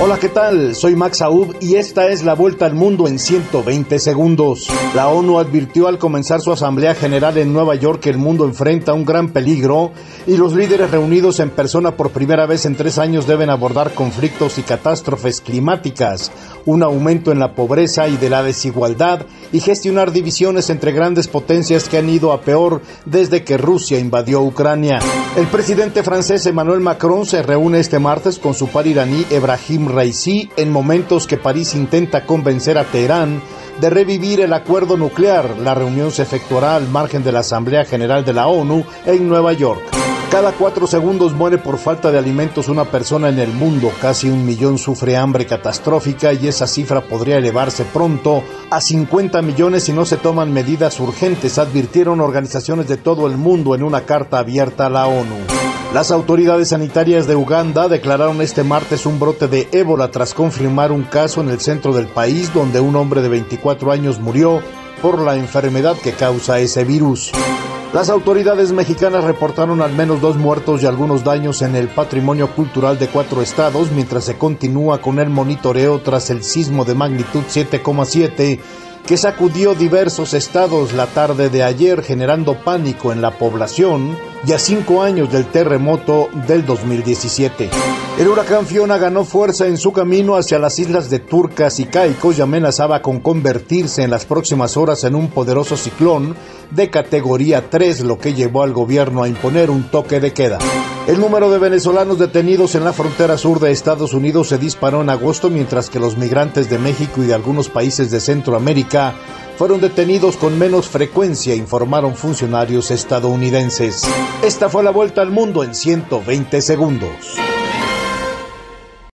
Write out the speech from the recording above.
Hola, ¿qué tal? Soy Max Aub y esta es la vuelta al mundo en 120 segundos. La ONU advirtió al comenzar su Asamblea General en Nueva York que el mundo enfrenta un gran peligro y los líderes reunidos en persona por primera vez en tres años deben abordar conflictos y catástrofes climáticas, un aumento en la pobreza y de la desigualdad y gestionar divisiones entre grandes potencias que han ido a peor desde que Rusia invadió Ucrania. El presidente francés Emmanuel Macron se reúne este martes con su par iraní Ebrahim Raisi en momentos que París intenta convencer a Teherán de revivir el acuerdo nuclear. La reunión se efectuará al margen de la Asamblea General de la ONU en Nueva York. Cada cuatro segundos muere por falta de alimentos una persona en el mundo, casi un millón sufre hambre catastrófica y esa cifra podría elevarse pronto a 50 millones si no se toman medidas urgentes, advirtieron organizaciones de todo el mundo en una carta abierta a la ONU. Las autoridades sanitarias de Uganda declararon este martes un brote de ébola tras confirmar un caso en el centro del país donde un hombre de 24 años murió por la enfermedad que causa ese virus. Las autoridades mexicanas reportaron al menos dos muertos y algunos daños en el patrimonio cultural de cuatro estados mientras se continúa con el monitoreo tras el sismo de magnitud 7,7 que sacudió diversos estados la tarde de ayer generando pánico en la población y a cinco años del terremoto del 2017. El huracán Fiona ganó fuerza en su camino hacia las islas de Turcas y Caicos y amenazaba con convertirse en las próximas horas en un poderoso ciclón de categoría 3, lo que llevó al gobierno a imponer un toque de queda. El número de venezolanos detenidos en la frontera sur de Estados Unidos se disparó en agosto, mientras que los migrantes de México y de algunos países de Centroamérica fueron detenidos con menos frecuencia, informaron funcionarios estadounidenses. Esta fue la vuelta al mundo en 120 segundos.